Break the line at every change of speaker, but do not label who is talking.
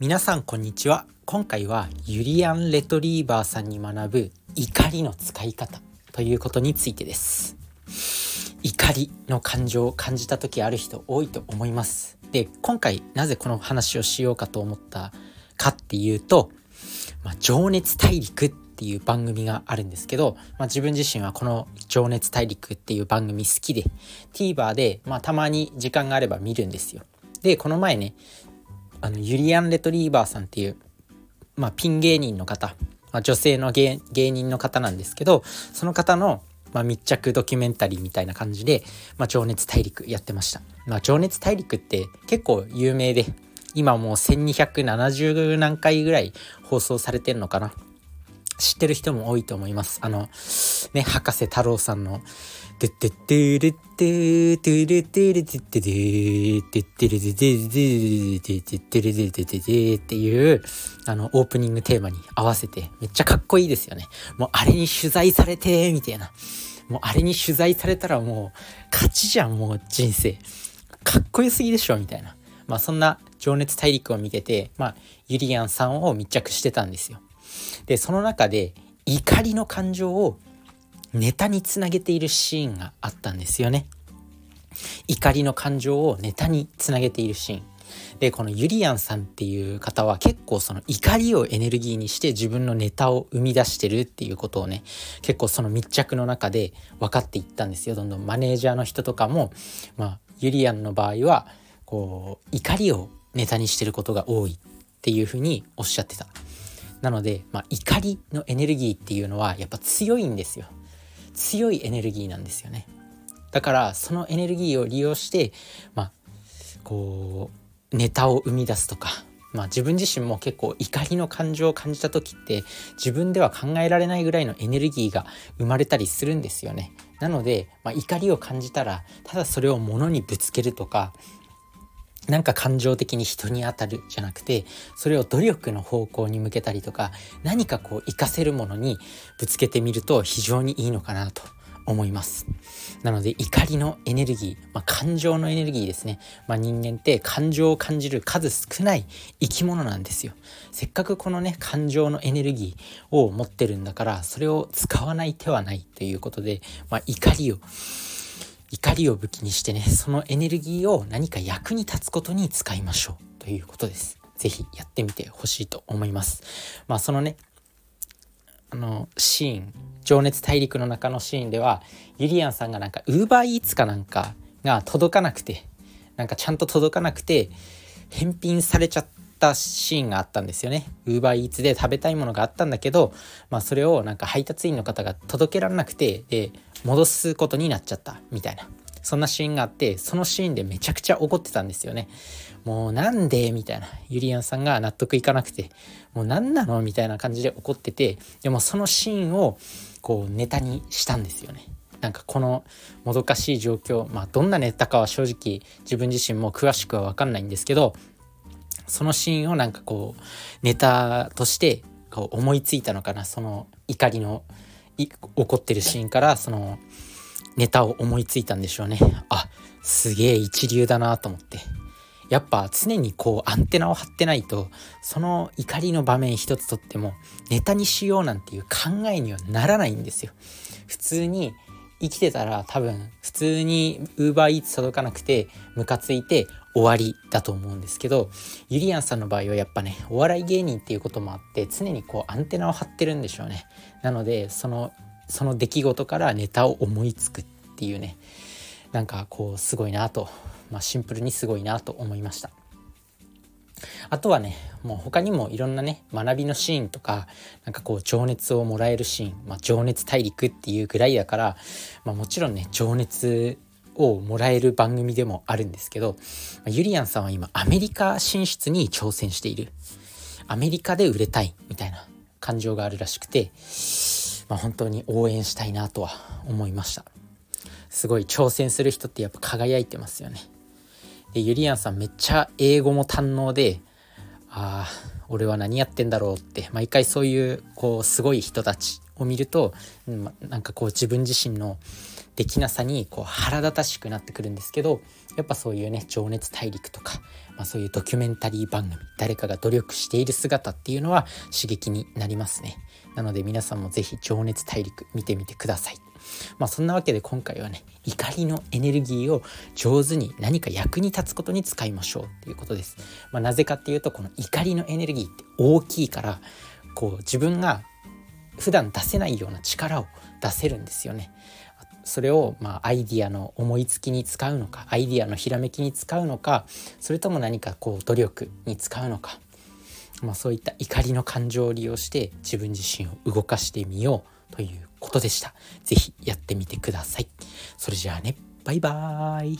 皆さんこんにちは。今回はユリアン・レトリーバーさんに学ぶ怒りの使い方ということについてです。怒りの感情を感じた時ある人多いと思います。で今回なぜこの話をしようかと思ったかっていうと、まあ、情熱大陸っていう番組があるんですけど、まあ、自分自身はこの「情熱大陸」っていう番組好きで TVer で、まあ、たまに時間があれば見るんですよ。でこの前ねあのユリアン・レトリーバーさんっていう、まあ、ピン芸人の方、まあ、女性の芸人の方なんですけどその方の、まあ、密着ドキュメンタリーみたいな感じで「まあ、情熱大陸」やってました。まあ、情熱大陸って結構有名で今もう1270何回ぐらい放送されてるのかな知ってる人も多いと思います。あの、ね、博士太郎さんの、ドゥッドゥッドゥルッドゥドゥルドゥルドゥッドゥドゥドゥッドゥルドゥドゥドゥドゥドゥドゥルドゥドゥドゥドゥっていう、あの、オープニングテーマに合わせて、めっちゃかっこいいですよね。もうあれに取材されて、みたいな。もうあれに取材されたらもう、勝ちじゃん、もう人生。かっこよすぎでしょ、みたいな。まあそんな情熱大陸を見てて、まあ、ゆりやんさんを密着してたんですよ。でその中で怒りの感情をネタにつなげているシーンがあったんですよね。怒りの感情をネタにつなげているシーン。でこのユリアンさんっていう方は結構その怒りをエネルギーにして自分のネタを生み出してるっていうことをね結構その密着の中で分かっていったんですよどんどんマネージャーの人とかも、まあ、ユリアンの場合はこう怒りをネタにしてることが多いっていうふうにおっしゃってた。なので、まあ、怒りのエネルギーっていうのはやっぱ強いんですよ強いエネルギーなんですよねだからそのエネルギーを利用してまあこうネタを生み出すとかまあ自分自身も結構怒りの感情を感じた時って自分では考えられないぐらいのエネルギーが生まれたりするんですよね。なので、まあ、怒りを感じたらただそれを物にぶつけるとかなんか感情的に人に当たるじゃなくてそれを努力の方向に向けたりとか何かこう活かせるものにぶつけてみると非常にいいのかなと思います。なので怒りのエネルギー、まあ、感情のエネルギーですね、まあ、人間って感情を感じる数少ない生き物なんですよ。せっかくこのね感情のエネルギーを持ってるんだからそれを使わない手はないということで、まあ、怒りを怒りを武器にしてね、そのエネルギーを何か役に立つことに使いましょうということです。是非やってみてほしいと思います。まあそのね、あのシーン、情熱大陸の中のシーンでは、ユリアンさんがなんかウーバーイーツかなんかが届かなくて、なんかちゃんと届かなくて、返品されちゃったシーンがあったんですよね。ウーバーイーツで食べたいものがあったんだけど、まあそれをなんか配達員の方が届けられなくて、で、戻すことになっちゃったみたいな。そんなシーンがあってそのシーンでめちゃくちゃ怒ってたんですよね。もうなんで？みたいな。ユリアンさんが納得いかなくてもう何なの？みたいな感じで怒っててでもそのシーンをこうネタにしたんですよね。なんかこのもどかしい状況まあどんなネタかは正直自分自身も詳しくは分かんないんですけどそのシーンをなんかこうネタとしてこう思いついたのかな。その怒りの起こってるシーンからそのネタを思いついたんでしょうね。あすげえ一流だなと思って。やっぱ常にこうアンテナを張ってないとその怒りの場面一つとってもネタにしようなんていう考えにはならないんですよ。普通に生きてたら多分普通に UberEats 届かなくてムカついて終わりだと思うんですけどゆりやんさんの場合はやっぱねお笑い芸人っていうこともあって常にこうアンテナを張ってるんでしょうね。なのでそのその出来事からネタを思いつくっていうね。なんかこうすごいなと、まあ、シンプルにすごいなと思いました。あとはねもう他にもいろんなね学びのシーンとかなんかこう情熱をもらえるシーン、まあ、情熱大陸っていうぐらいだから、まあ、もちろんね情熱をもらえる番組でもあるんですけど、ゆりやんさんは今アメリカ進出に挑戦している。アメリカで売れたいみたいな感情があるらしくて、まあ、本当に応援したいなとは思いました。すごい挑戦する人ってやっぱ輝いてますよね。でゆりやんさんめっちゃ英語も堪能でああ俺は何やってんだろうって毎回そういうこうすごい人たちを見ると、なんかこう自分自身のできなさにこう腹立たしくなってくるんですけどやっぱそういうね情熱大陸とか、まあ、そういうドキュメンタリー番組誰かが努力している姿っていうのは刺激になりますね。なので皆さんも是非情熱大陸見てみてください。まあそんなわけで今回はね怒りのエネルギーを上手に何か役に立つことに使いましょうっていうことです、まあ、なぜかっていうとこの怒りのエネルギーって大きいからこう自分が普段出せないような力を出せるんですよね。それをまあアイディアの思いつきに使うのかアイディアのひらめきに使うのかそれとも何かこう努力に使うのか、まあ、そういった怒りの感情を利用して自分自身を動かしてみようということでした。是非やってみてください。それじゃあねバイバーイ